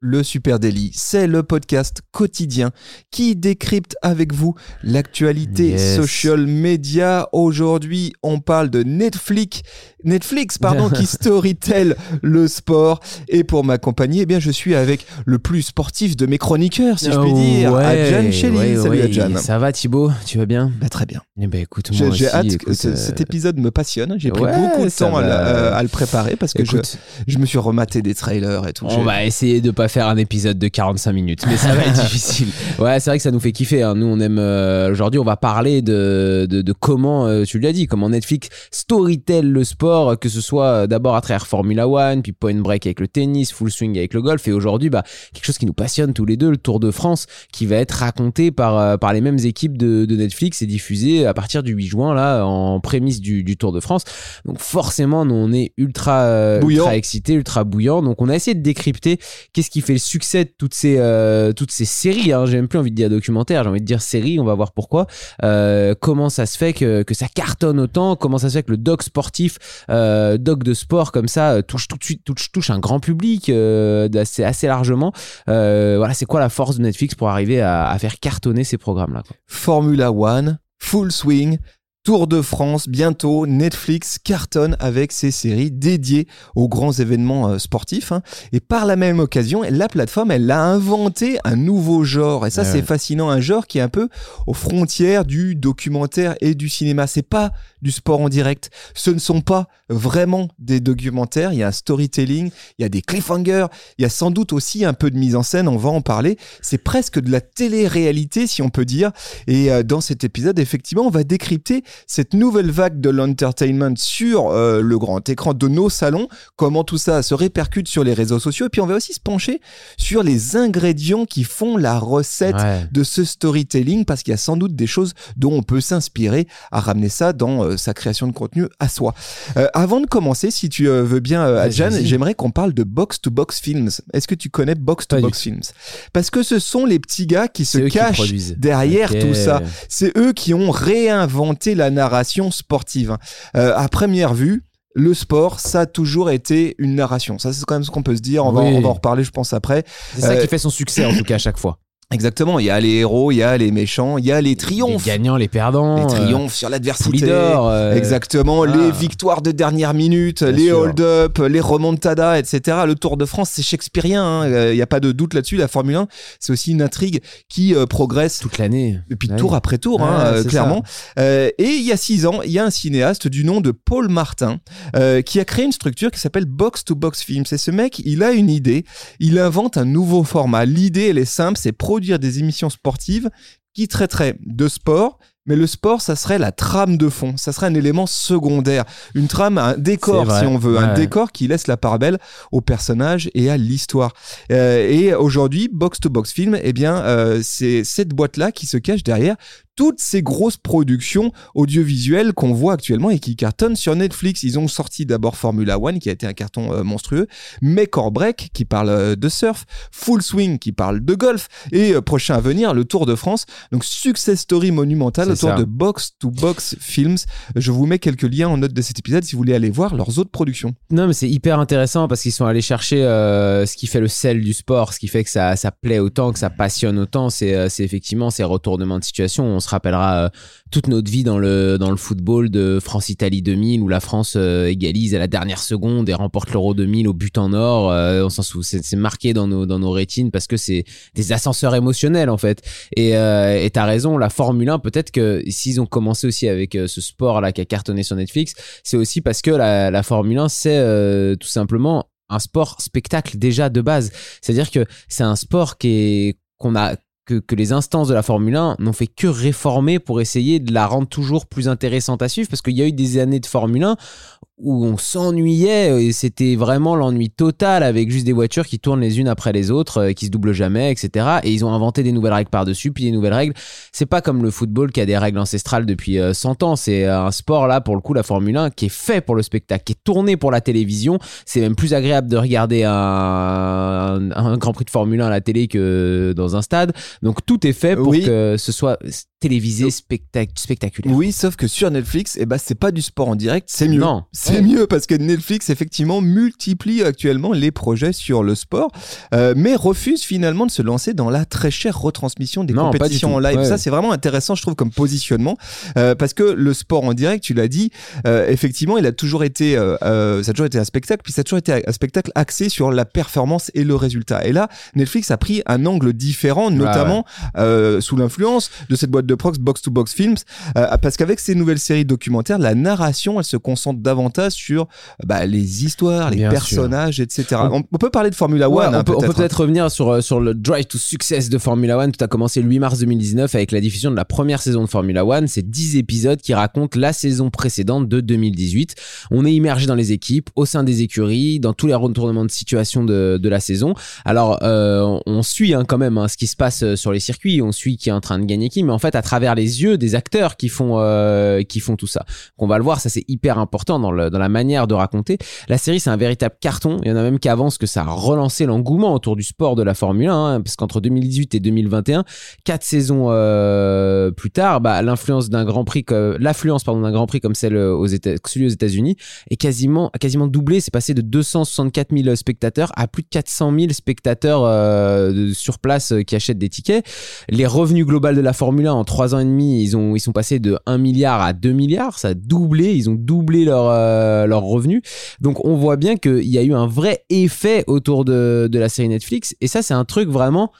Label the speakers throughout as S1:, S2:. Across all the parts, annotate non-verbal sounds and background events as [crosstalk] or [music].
S1: Le Super Daily, c'est le podcast quotidien qui décrypte avec vous l'actualité
S2: Yes.
S1: social media. Aujourd'hui, on parle de Netflix, Netflix pardon, qui [laughs] storytell le sport. Et pour m'accompagner, eh bien, je suis avec le plus sportif de mes chroniqueurs, si je puis
S2: Oh,
S1: dire,
S2: ouais,
S1: Adjan Shelley.
S2: ouais,
S1: Salut
S2: ouais.
S1: Adjan.
S2: Ça va Thibaut? Tu vas bien?
S1: Bah, très bien.
S2: Eh ben écoute,
S1: J'ai
S2: moi
S1: j'ai hâte que ce-
S2: euh,
S1: cet épisode me passionne. J'ai pris beaucoup de temps à, euh, à le préparer parce que je,
S2: écoute,
S1: je me suis rematé des trailers et tout.
S2: on va essayer de pas faire un épisode de 45 minutes, mais ça va être [laughs] difficile. Ouais, c'est vrai que ça nous fait kiffer. hein. Nous, on aime. euh, Aujourd'hui, on va parler de, de, de comment, euh, tu l'as dit, comment Netflix storytell le sport, que ce soit euh, d'abord à travers Formula One, puis Point Break avec le tennis, Full Swing avec le golf, et aujourd'hui, bah, quelque chose qui nous passionne tous les deux, le Tour de France, qui va être raconté par, euh, par les mêmes équipes de, de Netflix et diffusé à partir du 8 juin, là, en prémisse du, du Tour de France. Donc forcément, nous, on est ultra, ultra excité, ultra bouillant. Donc on a essayé de décrypter qu'est-ce qui fait le succès de toutes ces, euh, toutes ces séries. Hein. J'ai même plus envie de dire documentaire, j'ai envie de dire série. On va voir pourquoi. Euh, comment ça se fait que, que ça cartonne autant Comment ça se fait que le doc sportif, euh, doc de sport comme ça, touche tout de suite, touche, un grand public d'assez- assez largement. Voilà, c'est quoi la force de Netflix pour arriver à, à faire cartonner ces programmes-là.
S1: Formula One, Full Swing, Tour de France, bientôt Netflix cartonne avec ses séries dédiées aux grands événements euh, sportifs. hein. Et par la même occasion, la plateforme, elle a inventé un nouveau genre. Et ça,
S2: Ouais,
S1: c'est
S2: ouais.
S1: fascinant. Un genre qui est un peu aux frontières du documentaire et du cinéma. C'est pas du sport en direct. Ce ne sont pas vraiment des documentaires. Il y a un storytelling, il y a des cliffhangers, il y a sans doute aussi un peu de mise en scène. On va en parler. C'est presque de la télé-réalité, si on peut dire. Et euh, dans cet épisode, effectivement, on va décrypter cette nouvelle vague de l'entertainment sur euh, le grand écran de nos salons, comment tout ça se répercute sur les réseaux sociaux. Et puis on va aussi se pencher sur les ingrédients qui font la recette
S2: Ouais.
S1: de ce storytelling, parce qu'il y a sans doute des choses dont on peut s'inspirer à ramener ça dans euh, sa création de contenu à soi. Euh, avant de commencer, si tu veux bien, Adjan, j'aimerais qu'on parle de Box to Box Films. Est-ce que tu connais Box to Box Films? Parce que ce sont les petits gars qui se
S2: qui
S1: cachent derrière tout ça. C'est eux qui ont réinventé la narration sportive. Euh, à première vue, le sport, ça a toujours été une narration. Ça, c'est quand même ce qu'on peut se dire. On, va,
S2: Oui.
S1: on va en reparler, je pense, après.
S2: C'est ça
S1: Euh,
S2: qui fait son succès en tout cas à chaque fois.
S1: Exactement. Il y a les héros, il y a les méchants, il y a les
S2: Les
S1: triomphes.
S2: gagnants, les perdants.
S1: Les
S2: euh,
S1: triomphes sur l'adversité.
S2: euh,
S1: Exactement, les victoires de dernière minute, les hold-up, les remontadas, etc. Le Tour de France, c'est shakespearien, hein. Euh, il n'y a pas de doute là-dessus. La Formule 1, c'est aussi une intrigue qui euh, progresse
S2: toute l'année.
S1: depuis
S2: Ouais.
S1: tour après tour, hein, euh, clairement. Euh, et il y a six ans, il y a un cinéaste du nom de Paul Martin euh, qui a créé une structure qui s'appelle Box to Box Films. Et ce mec, il a une idée, il invente un nouveau format. L'idée, elle est simple, c'est produire des émissions sportives qui traiteraient de sport. Mais le sport, ça serait la trame de fond, ça serait un élément secondaire, une trame, un décor si on veut, un décor qui laisse la part belle aux personnages et à l'histoire. Euh, et aujourd'hui, Box to Box Film, eh bien, euh, c'est cette boîte-là qui se cache derrière toutes ces grosses productions audiovisuelles qu'on voit actuellement et qui cartonnent sur Netflix. Ils ont sorti d'abord Formula One, qui a été un carton euh, monstrueux, Make or Break, qui parle euh, de surf, Full Swing, qui parle de golf, et euh, prochain à venir, le Tour de France. Donc, success story monumental
S2: C'est
S1: autour
S2: ça.
S1: de Box to Box Films. Je vous mets quelques liens en note de cet épisode si vous voulez aller voir leurs autres productions.
S2: Non, mais c'est hyper intéressant parce qu'ils sont allés chercher ce qui fait le sel du sport, ce qui fait que ça, ça plaît autant, que ça passionne autant. C'est c'est effectivement ces retournements de situation. On se rappellera euh, toute notre vie dans le, dans le football de France-Italie 2000 où la France euh, égalise à la dernière seconde et remporte l'Euro 2000 au but en or. Euh, on s'en souvient, c'est marqué dans nos, dans nos rétines parce que c'est des ascenseurs émotionnels en fait. Et et t'as raison, la Formule 1, peut-être que s'ils ont commencé aussi avec ce sport-là qui a cartonné sur Netflix, c'est aussi parce que la, la Formule 1, c'est tout simplement un sport spectacle déjà de base. C'est-à-dire que c'est un sport qui est qu'on a que, les instances de la Formule 1 n'ont fait que réformer pour essayer de la rendre toujours plus intéressante à suivre parce qu'il y a eu des années de Formule 1 où on s'ennuyait et c'était vraiment l'ennui total avec juste des voitures qui tournent les unes après les autres, euh, qui se doublent jamais, etc. Et ils ont inventé des nouvelles règles par-dessus, puis des nouvelles règles. C'est pas comme le football qui a des règles ancestrales depuis euh, 100 ans. C'est un sport là, pour le coup, la Formule 1, qui est fait pour le spectacle, qui est tourné pour la télévision. C'est même plus agréable de regarder un, un, un Grand Prix de Formule 1 à la télé que dans un stade. Donc tout est fait pour
S1: Oui.
S2: que ce soit télévisé, spectac- spectaculaire.
S1: Oui, sauf que sur Netflix, eh ben, c'est pas du sport en direct, c'est mieux.
S2: Non.
S1: C'est mieux parce que Netflix, effectivement, multiplie actuellement les projets sur le sport, euh, mais refuse finalement de se lancer dans la très chère retransmission des
S2: Non,
S1: compétitions en live.
S2: Ouais.
S1: Ça, c'est vraiment intéressant, je trouve, comme positionnement, euh, parce que le sport en direct, tu l'as dit, euh, effectivement, il a toujours été, euh, euh, ça a toujours été un spectacle, puis ça a toujours été un spectacle axé sur la performance et le résultat. Et là, Netflix a pris un angle différent, notamment euh, sous l'influence de cette boîte de prox Box to Box Films, euh, parce qu'avec ces nouvelles séries documentaires, la narration, elle se concentre davantage sur bah, les histoires, les
S2: Bien
S1: personnages, etc.
S2: On-
S1: peut parler de Formula
S2: Ouais,
S1: One,
S2: on,
S1: hein,
S2: peut, on peut
S1: peut-être.
S2: peut-être revenir sur, euh, sur le Drive to Success de Formula One. Tout a commencé le 8 mars 2019 avec la diffusion de la première saison de Formula One. C'est 10 épisodes qui racontent la saison précédente de 2018. On est immergé dans les équipes, au sein des écuries, dans tous les retournements de situation de, de la saison. Alors, euh, on suit hein, quand même hein, ce qui se passe sur les circuits. On suit qui est en train de gagner qui, mais en fait, à travers les yeux des acteurs qui font, euh, qui font tout ça. On va le voir, ça c'est hyper important dans, le, dans la manière de raconter. La série, c'est un véritable carton. Il y en a même qui avancent que ça a relancé l'engouement autour du sport de la Formule 1, hein, parce qu'entre 2018 et 2021, quatre saisons euh, plus tard, bah, l'influence d'un Grand Prix, l'affluence pardon d'un Grand Prix comme celle aux États, celui aux États-Unis, est quasiment quasiment doublé. C'est passé de 264 000 spectateurs à plus de 400 000 spectateurs euh, sur place qui achètent des tickets. Les revenus globaux de la Formule 1 en trois ans et demi, ils ont ils sont passés de 1 milliard à 2 milliards. Ça a doublé. Ils ont doublé leur euh, leurs revenus. Donc on voit bien qu'il y a eu un vrai effet autour de, de la série Netflix. Et ça, c'est un truc vraiment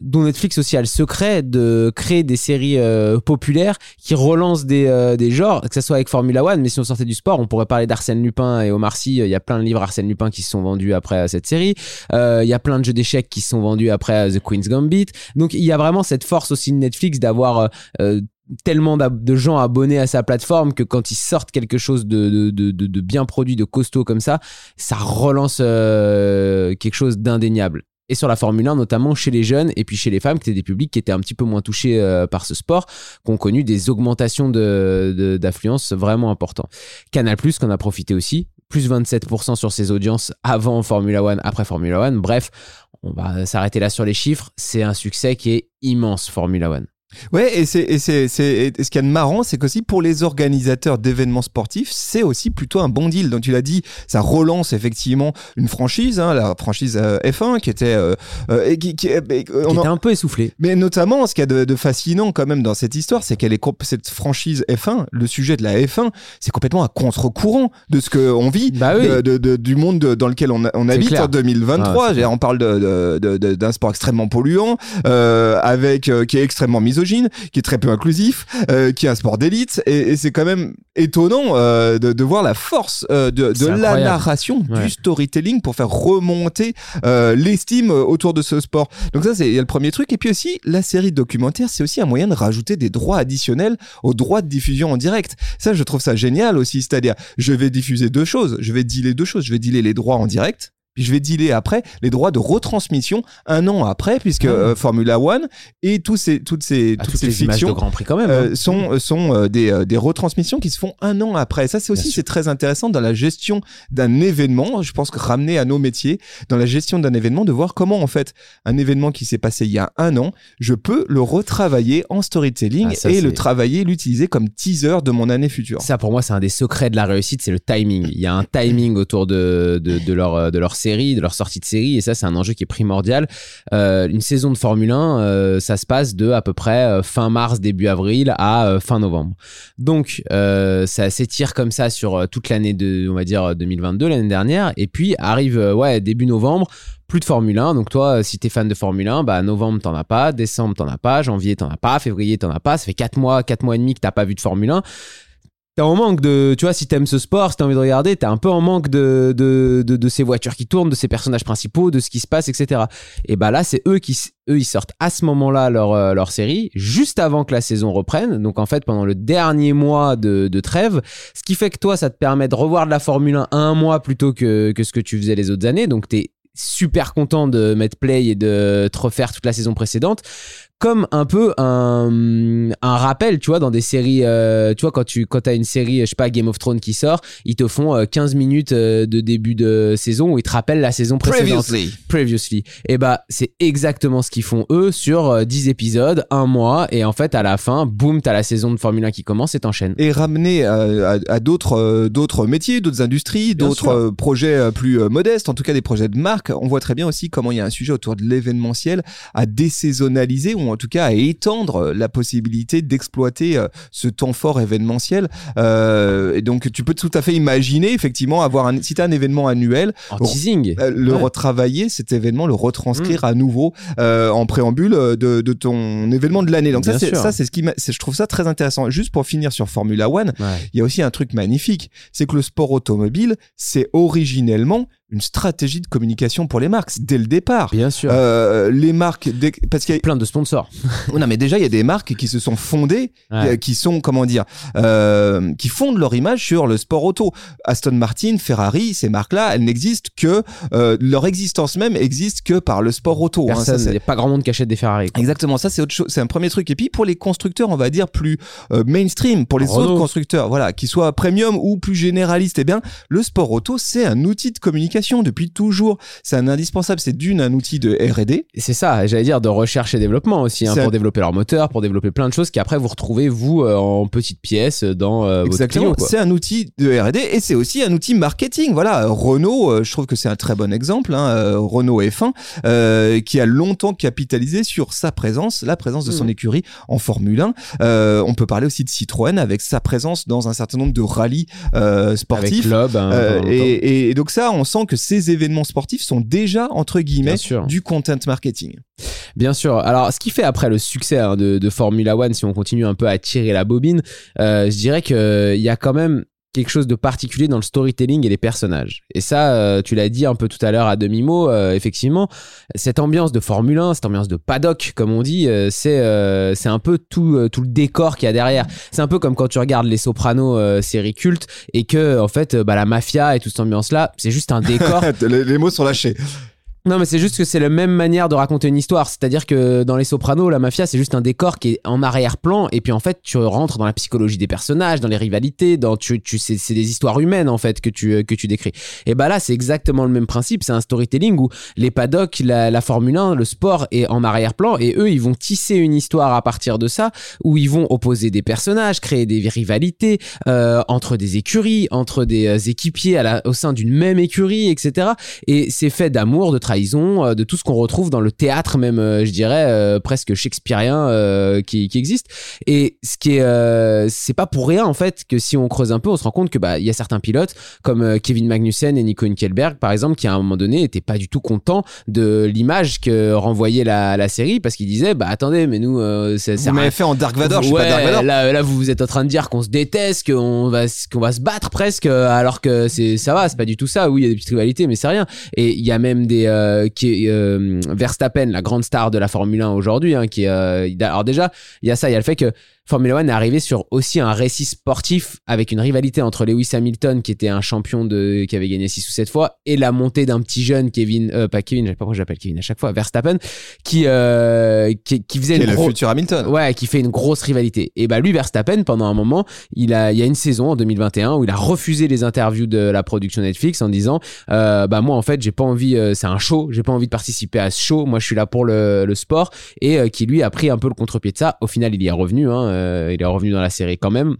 S2: dont Netflix aussi a le secret de créer des séries euh, populaires qui relancent des, euh, des genres, que ce soit avec Formula One, mais si on sortait du sport, on pourrait parler d'Arsène Lupin et Omar Sy. Il y a plein de livres Arsène Lupin qui se sont vendus après cette série. Euh, il y a plein de jeux d'échecs qui se sont vendus après The Queen's Gambit. Donc il y a vraiment cette force aussi de Netflix d'avoir euh, tellement de gens abonnés à sa plateforme que quand ils sortent quelque chose de, de, bien produit, de costaud comme ça, ça relance quelque chose d'indéniable. Et sur la Formule 1, notamment chez les jeunes et puis chez les femmes, qui étaient des publics qui étaient un petit peu moins touchés euh, par ce sport, qui ont connu des augmentations d'affluence vraiment importantes. Canal+, qu'on a profité aussi, plus 27% sur ses audiences avant Formula One, après Formula One. Bref, on va s'arrêter là sur les chiffres. C'est un succès qui est immense, Formula One.
S1: Ouais, et, c'est, et, c'est, c'est, et ce qu'il y a de marrant, c'est qu'aussi pour les organisateurs d'événements sportifs, c'est aussi plutôt un bon deal. Donc tu l'as dit, ça relance effectivement une franchise, hein, la franchise euh, F1 qui était... euh, euh, qui, qui- et- on
S2: Qui était un peu essoufflé.
S1: Mais notamment, ce qu'il y a de, de fascinant quand même dans cette histoire, c'est qu'elle est cette franchise F1, le sujet de la F1, c'est complètement à contre-courant de ce qu'on vit,
S2: Bah oui.
S1: de, du monde de- dans lequel on, on habite
S2: clair.
S1: en 2023.
S2: Ah,
S1: veux dire, on parle d'un sport extrêmement polluant, euh, avec euh, qui est extrêmement misogyne, qui est très peu inclusif, euh, qui est un sport d'élite, et, et c'est quand même étonnant euh, de, de voir la force euh, de, la narration,
S2: Ouais.
S1: du storytelling pour faire remonter l'estime autour de ce sport. Donc ça, c'est le premier truc. Et puis aussi, la série documentaire, c'est aussi un moyen de rajouter des droits additionnels aux droits de diffusion en direct. Ça, je trouve ça génial aussi. C'est-à-dire, je vais diffuser deux choses. Je vais dealer deux choses. Je vais dealer les droits en direct. Puis je vais dealer après les droits de retransmission un an après, puisque
S2: Ah.
S1: euh, Formula One et tous ces, toutes ces,
S2: À
S1: toutes
S2: toutes
S1: ces
S2: les
S1: fictions
S2: de Grand Prix quand même.
S1: euh,
S2: hein.
S1: sont sont euh, des, euh, des retransmissions qui se font un an après. Ça, c'est aussi c'est très intéressant dans la gestion d'un événement. Je pense que ramener à nos métiers dans la gestion d'un événement, de voir comment en fait un événement qui s'est passé il y a un an, je peux le retravailler en storytelling
S2: Ah, ça,
S1: et le travailler, l'utiliser comme teaser de mon année future.
S2: Ça, pour moi, c'est un des secrets de la réussite, c'est le timing. Il y a un timing autour de, de, de leur, de leur série, de leur sortie de série, et ça, c'est un enjeu qui est primordial. Euh, une saison de Formule 1, euh, ça se passe de à peu près euh, fin mars, début avril à fin novembre. Donc, ça s'étire comme ça sur toute l'année de, on va dire, 2022, l'année dernière, et puis arrive, ouais, début novembre, plus de Formule 1. Donc toi, si t'es fan de Formule 1, bah novembre t'en as pas, décembre t'en as pas, janvier t'en as pas, février t'en as pas. Ça fait 4 mois, 4 mois et demi que t'as pas vu de Formule 1. T'es en manque de, tu vois, si t'aimes ce sport, si t'as envie de regarder, t'es un peu en manque de, de, ces voitures qui tournent, de ces personnages principaux, de ce qui se passe, etc. Et bah là, c'est eux qui, eux, ils sortent à ce moment-là leur, euh, leur série, juste avant que la saison reprenne. Donc en fait, pendant le dernier mois de, de trêve, ce qui fait que toi, ça te permet de revoir de la Formule 1 un mois plutôt que, que ce que tu faisais les autres années. Donc t'es super content de mettre play et de te refaire toute la saison précédente comme un peu un, un rappel, tu vois, dans des séries, euh, tu vois, quand tu quand as une série, je sais pas, Game of Thrones qui sort, ils te font euh, 15 minutes euh, de début de saison où ils te rappellent la saison précédente. Previously. Et bah, c'est exactement ce qu'ils font eux sur euh, 10 épisodes, un mois, et en fait, à la fin, boum, t'as la saison de Formule 1 qui commence et t'enchaînes.
S1: et ramener à, à- à d'autres euh, d'autres métiers, d'autres industries, d'autres euh, projets euh, plus euh, modestes, en tout cas des projets de marque. On voit très bien aussi comment il y a un sujet autour de l'événementiel à désaisonnaliser ou en tout cas à étendre euh, la possibilité d'exploiter euh, ce temps fort événementiel. Euh, et donc tu peux tout à fait imaginer effectivement avoir un si t'as un événement annuel,
S2: En
S1: Bon.
S2: teasing.
S1: le
S2: Ouais.
S1: retravailler cet événement, le
S2: Mm.
S1: retranscrire à nouveau en préambule de, de ton événement de l'année. Donc ça
S2: Bien
S1: c'est
S2: sûr.
S1: ça c'est ce qui je trouve ça très intéressant. Juste pour finir sur Formula One,
S2: Ouais.
S1: il y a aussi un truc magnifique, c'est que le sport automobile, c'est originellement une stratégie de communication pour les marques dès le départ.
S2: Bien sûr.
S1: Euh, les marques, dès- parce qu'il y a-
S2: Plein de sponsors. [laughs]
S1: non mais déjà il y a des marques qui se sont fondées,
S2: Ouais.
S1: euh, qui sont comment dire, euh, qui fondent leur image sur le sport auto. Aston Martin, Ferrari, ces marques-là, elles n'existent que euh, leur existence même existe que par le sport auto. hein. Ça,
S2: Personne, il
S1: c'est-
S2: n'y a pas grand monde qui achète des Ferrari. quoi.
S1: Exactement, ça c'est autre chose, c'est un premier truc. Et puis pour les constructeurs, on va dire plus euh, mainstream, pour les
S2: Renault.
S1: autres constructeurs, voilà, qui soient premium ou plus généralistes, eh bien, le sport auto c'est un outil de communication depuis toujours. C'est un indispensable. C'est d'une un outil de R&D.
S2: C'est ça, j'allais dire de recherche et développement aussi, hein, pour
S1: un-
S2: développer leur moteur, pour développer plein de choses qu'après vous retrouvez vous euh, en petites pièces dans euh, votre
S1: Exactement. C'est un outil de R&D et c'est aussi un outil marketing. Voilà, Renault, euh, je trouve que c'est un très bon exemple. Hein, euh, Renault F1, euh, qui a longtemps capitalisé sur sa présence, la présence de son
S2: Mm.
S1: écurie en Formule 1. Euh, on peut parler aussi de Citroën avec sa présence dans un certain nombre de rallyes euh,
S2: Avec
S1: sportifs.
S2: Loeb, hein,
S1: Euh, et, et donc ça, on sent que ces événements sportifs sont déjà entre guillemets
S2: Bien sûr.
S1: du content marketing.
S2: Bien sûr. Alors, ce qui fait après le succès hein, de, de Formula One, si on continue un peu à tirer la bobine, euh, je dirais qu'il y a quand même quelque chose de particulier dans le storytelling et les personnages. Et ça, euh, tu l'as dit un peu tout à l'heure à demi-mot, euh, effectivement, cette ambiance de Formule 1, cette ambiance de paddock, comme on dit, euh, c'est un peu tout, tout le décor qu'il y a derrière. C'est un peu comme quand tu regardes Les Sopranos, série culte, et que, en fait, bah, la mafia et toute cette ambiance-là, c'est juste un décor [laughs]
S1: les mots sont lâchés.
S2: Non, mais c'est juste que c'est la même manière de raconter une histoire. C'est-à-dire que dans Les Sopranos, la mafia, c'est juste un décor qui est en arrière-plan. Et puis en fait, tu rentres dans la psychologie des personnages, dans les rivalités, dans tu, tu c'est, c'est des histoires humaines en fait que tu que tu décris. Et bah là, c'est exactement le même principe. C'est un storytelling où les paddocks, la, la Formule 1, le sport est en arrière-plan et eux, ils vont tisser une histoire à partir de ça où ils vont opposer des personnages, créer des rivalités euh, entre des écuries, entre des euh, équipiers à la, au sein d'une même écurie, etc. Et c'est fait d'amour, de trahison, euh, de tout ce qu'on retrouve dans le théâtre même, euh, je dirais, euh, presque shakespearien qui, qui existe. Et ce qui est, c'est pas pour rien en fait que si on creuse un peu, on se rend compte que bah il y a certains pilotes comme Kevin Magnussen et Nico Hülkenberg par exemple qui à un moment donné étaient pas du tout contents de l'image que renvoyait la, la série parce qu'ils disaient bah attendez mais nous c'est
S1: Vous m'avez fait en Dark Vador, je suis
S2: ouais,
S1: pas Dark Vador.
S2: Là, là, vous êtes en train de dire qu'on se déteste, qu'on va, qu'on va se battre presque, alors que c'est, ça va, c'est pas du tout ça. Oui, il y a des petites rivalités, mais c'est rien. Et il y a même des, euh, qui, euh, Verstappen, la grande star de la Formule 1 aujourd'hui, hein, euh, alors déjà, il y a ça, il y a le fait que Formula One est arrivé sur aussi un récit sportif avec une rivalité entre Lewis Hamilton, qui était un champion de, qui avait gagné 6 ou 7 fois, et la montée d'un petit jeune, Kevin, euh, pas Kevin, je sais pas pourquoi j'appelle Kevin à chaque fois, Verstappen, qui, euh, qui, qui faisait
S1: Qui est
S2: une
S1: le
S2: gros-
S1: futur Hamilton.
S2: Ouais, qui fait une grosse rivalité. Et bah lui, Verstappen, pendant un moment, il a, il y a une saison en 2021 où il a refusé les interviews de la production Netflix en disant, euh, bah moi en fait, j'ai pas envie, c'est un show, j'ai pas envie de participer à ce show. Moi, je suis là pour le, le sport. Et qui lui a pris un peu le contre-pied de ça. Au final, il y est revenu. Hein, il est revenu dans la série quand même.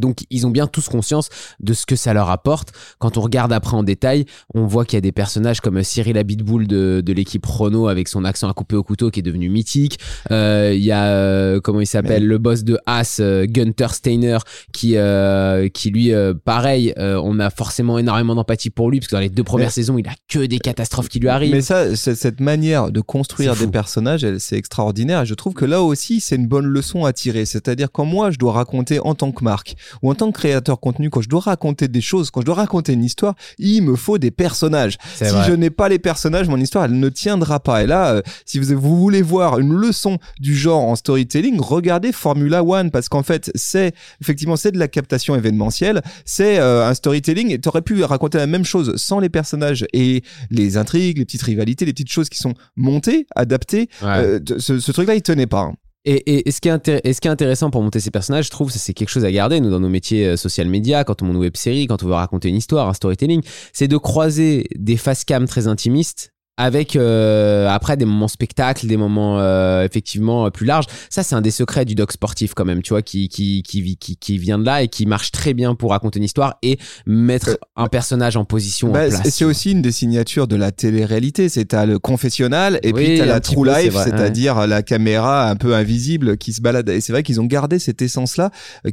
S2: Donc ils ont bien tous conscience de ce que ça leur apporte. Quand on regarde après en détail, on voit qu'il y a des personnages comme Cyril Abitboul de, de l'équipe Renault avec son accent à couper au couteau qui est devenu mythique. Euh, Il y a euh, comment il s'appelle le boss de Haas, euh, Gunther Steiner, qui euh, qui lui euh, pareil, euh, on a forcément énormément d'empathie pour lui parce que dans les deux premières
S1: Mais-
S2: saisons, il a que des catastrophes qui lui arrivent.
S1: Mais ça, c'est- cette manière de construire des personnages, c'est extraordinaire. Et je trouve que là aussi, c'est une bonne leçon à tirer. C'est-à-dire quand moi, je dois raconter en tant que marque ou en tant que créateur contenu, quand je dois raconter des choses, quand je dois raconter une histoire, il me faut des personnages. Si
S2: vrai.
S1: je n'ai pas les personnages, mon histoire, elle ne tiendra pas. Et là, euh, si vous, vous voulez voir une leçon du genre en storytelling, regardez Formula One, parce qu'en fait, c'est effectivement c'est de la captation événementielle, c'est euh, un storytelling. Et t'aurais pu raconter la même chose sans les personnages et les intrigues, les petites rivalités, les petites choses qui sont montées, adaptées.
S2: Ouais.
S1: Euh, ce truc-là, il tenait pas. hein.
S2: Et, et- et ce qui est et ce qui est intéressant pour monter ces personnages, je trouve, c'est quelque chose à garder, nous, dans nos métiers euh, social media, quand on monte une web série, quand on veut raconter une histoire, un storytelling, c'est de croiser des face cam très intimistes avec euh, après des moments spectacles, des moments euh, effectivement euh, plus larges. Ça, c'est un des secrets du doc sportif quand même, tu vois, qui, qui, qui, qui, qui vient de là et qui marche très bien pour raconter une histoire et mettre un personnage en position
S1: Bah, c'est- aussi une des signatures de la télé-réalité. C'est t'as le confessionnal et
S2: Oui,
S1: puis t'as la true
S2: peu,
S1: life, c'est-à-dire la caméra un peu invisible qui se balade. Et c'est vrai qu'ils ont gardé cette essence-là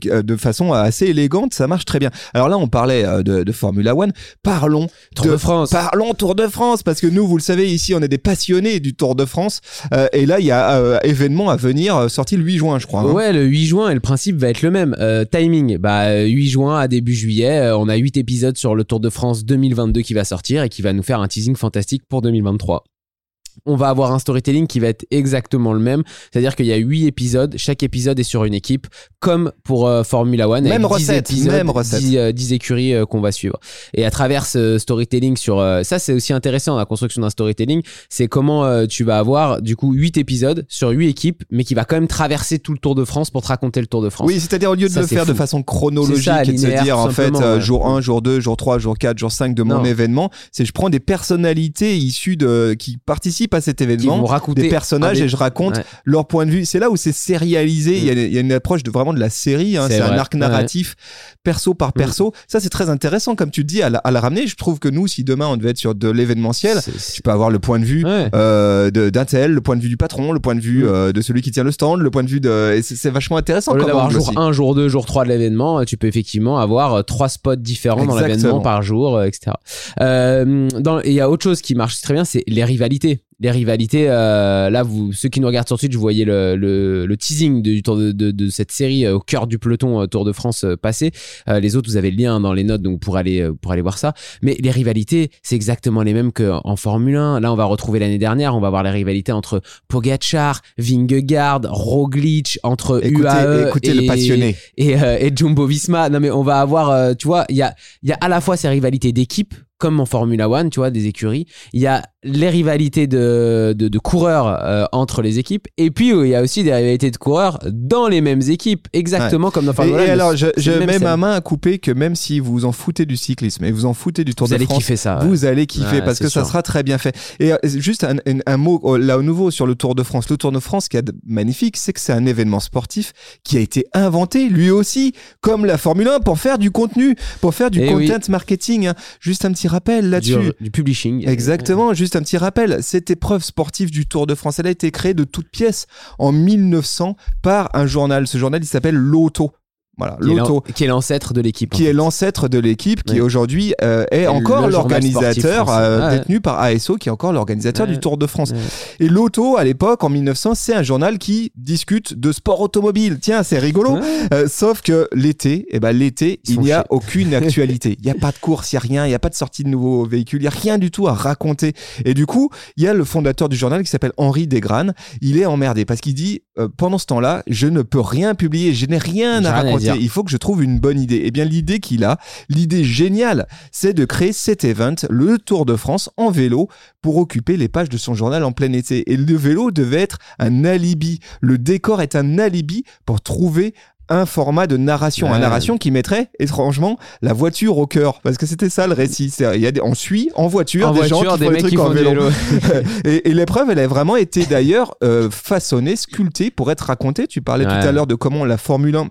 S1: euh, de façon assez élégante. Ça marche très bien. Alors là, on parlait euh, de, de Formula One. Parlons
S2: Tour de France.
S1: Parlons Tour de France parce que nous, vous le savez, ici, on est des passionnés du Tour de France. Euh, et là, il y a euh, événement à venir euh, sorti le 8 juin, je crois. hein.
S2: Ouais, le 8 juin, et le principe va être le même. Timing, bah, euh, 8 juin à début juillet, on a 8 épisodes sur le Tour de France 2022 qui va sortir et qui va nous faire un teasing fantastique pour 2023. On va avoir un storytelling qui va être exactement le même, c'est-à-dire qu'il y a 8 épisodes, chaque épisode est sur une équipe, comme pour euh, Formula One,
S1: Même
S2: avec 10
S1: recette,
S2: épisodes,
S1: même recette.
S2: 10, euh, 10 écuries euh, qu'on va suivre. Et à travers ce storytelling sur... euh, ça, c'est aussi intéressant, la construction d'un storytelling, c'est comment euh, tu vas avoir du coup 8 épisodes sur 8 équipes, mais qui va quand même traverser tout le Tour de France pour te raconter le Tour de France.
S1: Oui, c'est-à-dire au lieu de
S2: Ça,
S1: le faire de façon chronologique
S2: ça,
S1: et de se dire en fait
S2: ouais.
S1: jour 1, jour 2, jour 3, jour 4, jour 5 de mon
S2: Non.
S1: événement, c'est je prends des personnalités issues de qui participent à cet événement, des personnages
S2: des-
S1: et je raconte
S2: Ouais.
S1: leur point de vue. C'est là où c'est sérialisé, il, y a, y a une approche de vraiment de la série, hein.
S2: C'est
S1: un arc narratif perso par perso. Ça c'est très intéressant comme tu le dis à la, à la ramener. Je trouve que nous si demain on devait être sur de l'événementiel, tu peux avoir le point de vue
S2: Ouais.
S1: euh, d'un tel, le point de vue du patron, le point de vue
S2: Mm.
S1: euh, de celui qui tient le stand, le point de vue de c'est vachement intéressant
S2: Au lieu
S1: comme
S2: d'avoir jour
S1: aussi.
S2: 1, jour 2, jour 3 de l'événement, euh, tu peux effectivement avoir euh, trois spots différents dans l'événement par jour, euh, etc. Euh, dans- et il y a autre chose qui marche très bien, c'est les rivalités. Les rivalités, euh, là, vous, ceux qui nous regardent sur Twitch, vous voyez le, le, le teasing du tour de, de, de cette série euh, au cœur du peloton euh, Tour de France euh, passé. Euh, les autres, vous avez le lien dans les notes, donc pourrez aller, pour aller voir ça. Mais les rivalités, c'est exactement les mêmes qu'en Formule 1. Là, on va retrouver l'année dernière, on va voir les rivalités entre Pogacar, Vingegaard, Roglic, entre
S1: Écoutez,
S2: UAE
S1: écoutez
S2: et,
S1: le passionné.
S2: et, euh, et Jumbo Visma. Non, mais on va avoir, euh, tu vois, il y a, il y a à la fois ces rivalités d'équipe, comme en Formula One, tu vois, des écuries. Il y a les rivalités de, de, de coureurs euh, entre les équipes. Et puis, il y a aussi des rivalités de coureurs dans les mêmes équipes, exactement comme dans
S1: Et,
S2: Formula
S1: et
S2: One.
S1: alors, je, je mets
S2: scène.
S1: ma main à couper que même si vous vous en foutez du cyclisme et vous en foutez du Tour
S2: Vous
S1: de
S2: allez
S1: France,
S2: kiffer ça. ouais.
S1: vous allez kiffer
S2: Ouais,
S1: parce que ça sera très bien fait. Et euh, juste un, un- un mot euh, là au nouveau sur le Tour de France. Le Tour de France, ce qui est magnifique, c'est que c'est un événement sportif qui a été inventé lui aussi, comme la Formule 1, pour faire du contenu, pour faire du
S2: Eh oui.
S1: content marketing. hein. Juste un petit rappel là-dessus.
S2: du, du publishing.
S1: Exactement, juste un petit rappel. Cette épreuve sportive du Tour de France, elle a été créée de toutes pièces en 1900 par un journal. Ce journal, il s'appelle L'Auto. Voilà, L'Auto.
S2: Qui est l'ancêtre de l'équipe. en
S1: Qui
S2: fait.
S1: est l'ancêtre de l'équipe, qui aujourd'hui euh, est
S2: Et
S1: encore l'organisateur, euh, détenu par ASO, qui est encore l'organisateur
S2: Ouais.
S1: du Tour de France. Et l'Auto, à l'époque, en 1900, c'est un journal qui discute de sport automobile. Tiens, c'est rigolo. Euh, sauf que l'été, eh ben l'été, il n'y a aucune actualité. [laughs] Il n'y a pas de course, il n'y a rien, il n'y a pas de sortie de nouveaux véhicules, il n'y a rien du tout à raconter. Et du coup, il y a le fondateur du journal qui s'appelle Henri Desgranes. Il est emmerdé parce qu'il dit euh, pendant ce temps-là, je ne peux rien publier, je n'ai rien à raconter. Il faut que je trouve une bonne idée. Et bien l'idée qu'il a, l'idée géniale, c'est de créer cet event, le Tour de France en vélo pour occuper les pages de son journal en plein été. Et le vélo devait être un alibi. Le décor est un alibi pour trouver un format de narration,
S2: Ouais.
S1: un narration qui mettrait étrangement la voiture au cœur, parce que c'était ça le récit. Il y a des, on suit en voiture
S2: En
S1: des gens
S2: voiture,
S1: qui
S2: des
S1: font des
S2: mecs
S1: trucs
S2: qui
S1: en
S2: font
S1: vélo.
S2: vélo. [laughs]
S1: et et l'épreuve, elle a vraiment été d'ailleurs euh, façonnée, sculptée pour être racontée. Tu parlais tout à l'heure de comment la Formule 1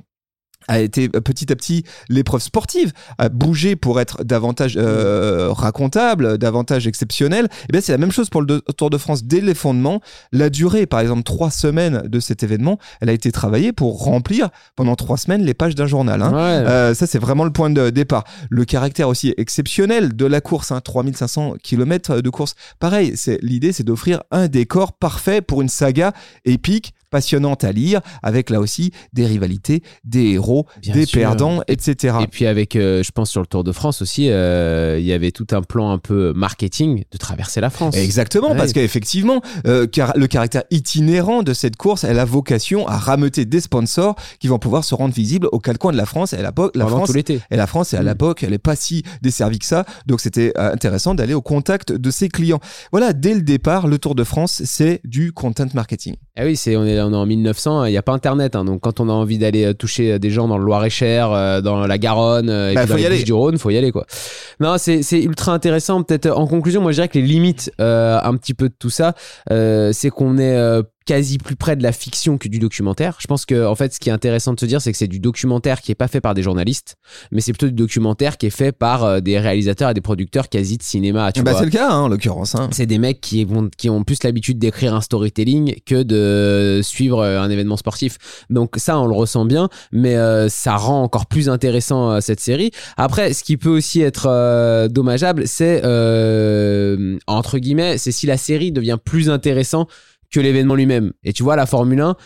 S1: a été euh, petit à petit l'épreuve sportive a bougé pour être davantage euh, racontable, davantage exceptionnelle. Et bien c'est la même chose pour le de- Tour de France dès les fondements. La durée, par exemple, trois semaines de cet événement, elle a été travaillée pour remplir pendant trois semaines les pages d'un journal. hein.
S2: Ouais.
S1: Euh, ça, c'est vraiment le point de départ. Le caractère aussi exceptionnel de la course, hein, 3500 km de course. Pareil, c'est l'idée, c'est d'offrir un décor parfait pour une saga épique passionnante à lire, avec là aussi des rivalités, des héros,
S2: Bien
S1: des
S2: sûr.
S1: perdants, etc.
S2: Et puis avec, euh, je pense sur le Tour de France aussi, euh, il y avait tout un plan un peu marketing de traverser la France.
S1: Exactement,
S2: Ouais.
S1: parce qu'effectivement, euh, car le caractère itinérant de cette course, elle a vocation à rameuter des sponsors qui vont pouvoir se rendre visibles aux quatre coins de la France. Et la, France
S2: tout l'été.
S1: Et la France, et à
S2: Mm.
S1: l'époque, elle n'est pas si desservie que ça. Donc, c'était intéressant d'aller au contact de ses clients. Voilà, dès le départ, le Tour de France, c'est du content marketing.
S2: Ah oui, c'est on est, on est en 1900, il n'y a pas Internet, hein, donc quand on a envie d'aller euh, toucher des gens dans le Loir-et-Cher, euh, dans la Garonne, euh, et
S1: Bah,
S2: puis dans les. Bouches du Rhône, faut y aller quoi. Non, c'est c'est ultra intéressant. Peut-être euh, en conclusion, moi je dirais que les limites euh, un petit peu de tout ça, euh, c'est qu'on est euh, quasi plus près de la fiction que du documentaire. Je pense que en fait, ce qui est intéressant de se dire, c'est que c'est du documentaire qui est pas fait par des journalistes, mais c'est plutôt du documentaire qui est fait par euh, des réalisateurs et des producteurs quasi de cinéma. Tu
S1: Bah, c'est le cas, hein, en l'occurrence. hein.
S2: C'est des mecs qui, vont, qui ont plus l'habitude d'écrire un storytelling que de suivre euh, un événement sportif. Donc ça, on le ressent bien, mais euh, ça rend encore plus intéressant euh, cette série. Après, ce qui peut aussi être euh, dommageable, c'est, euh, entre guillemets, c'est si la série devient plus intéressant que l'événement lui-même. Et tu vois, la Formule 1,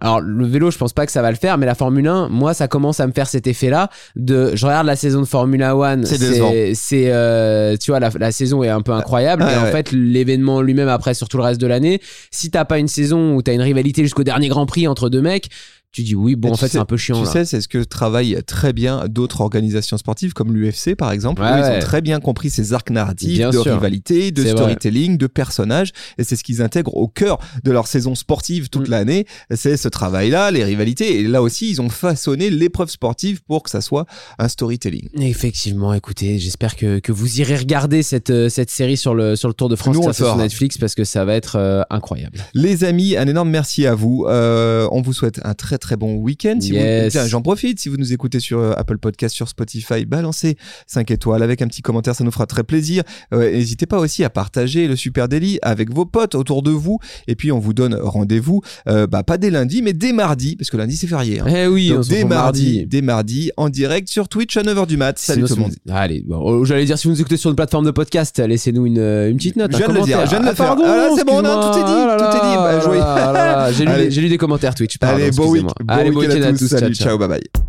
S2: alors le vélo, je pense pas que ça va le faire, mais la Formule 1, moi, ça commence à me faire cet effet-là de, je regarde la saison de Formula One,
S1: C'est décevant.
S2: c'est, euh, tu vois, la, la saison est un peu incroyable,
S1: Ouais,
S2: et en fait, l'événement lui-même après sur tout le reste de l'année, si t'as pas une saison où t'as une rivalité jusqu'au dernier Grand Prix entre deux mecs, tu dis oui, bon, en fait, c'est un peu chiant.
S1: Tu
S2: là.
S1: sais, c'est ce que travaillent très bien d'autres organisations sportives comme l'UFC par exemple,
S2: Ouais,
S1: où ils ont très bien compris ces arcs narratifs
S2: Bien
S1: de
S2: sûr.
S1: rivalité, de
S2: vrai.
S1: storytelling, de personnages, et c'est ce qu'ils intègrent au cœur de leur saison sportive toute
S2: Mm.
S1: l'année. C'est ce travail-là, les rivalités, et là aussi ils ont façonné l'épreuve sportive pour que ça soit un storytelling.
S2: Effectivement, écoutez, j'espère que, que vous irez regarder cette, euh, cette série sur le, sur le Tour de France
S1: Nous,
S2: sur. Netflix parce que ça va être euh, incroyable.
S1: Les amis, un énorme merci à vous. Euh, on vous souhaite un très très bon week-end. Si vous-
S2: Yes.
S1: J'en profite. Si vous nous écoutez sur euh, Apple Podcast, sur Spotify, balancez 5 étoiles avec un petit commentaire, ça nous fera très plaisir. Euh, N'hésitez pas aussi à partager le Super Daily avec vos potes autour de vous. Et puis on vous donne rendez-vous, euh, bah, pas dès lundi, mais dès mardi, parce que lundi c'est férié. hein.
S2: Eh oui,
S1: Donc, dès mardi, dès mardi, en direct sur Twitch à 9h du mat. Salut
S2: Sinon,
S1: tout le monde.
S2: Allez, bon, oh, j'allais dire si vous nous écoutez sur une plateforme de podcast, laissez-nous une, euh, une petite note.
S1: Je viens de le dire, je viens de le
S2: Ah,
S1: faire.
S2: pardon,
S1: Ah c'est bon, non, tout est dit.
S2: Ah là
S1: tout est dit. Bah,
S2: ah. J'ai lu, lu des commentaires Twitch. pardon,
S1: Allez, bon, week. Bon
S2: Allez, week-end
S1: à tous. Salut,
S2: ciao.
S1: ciao, bye bye.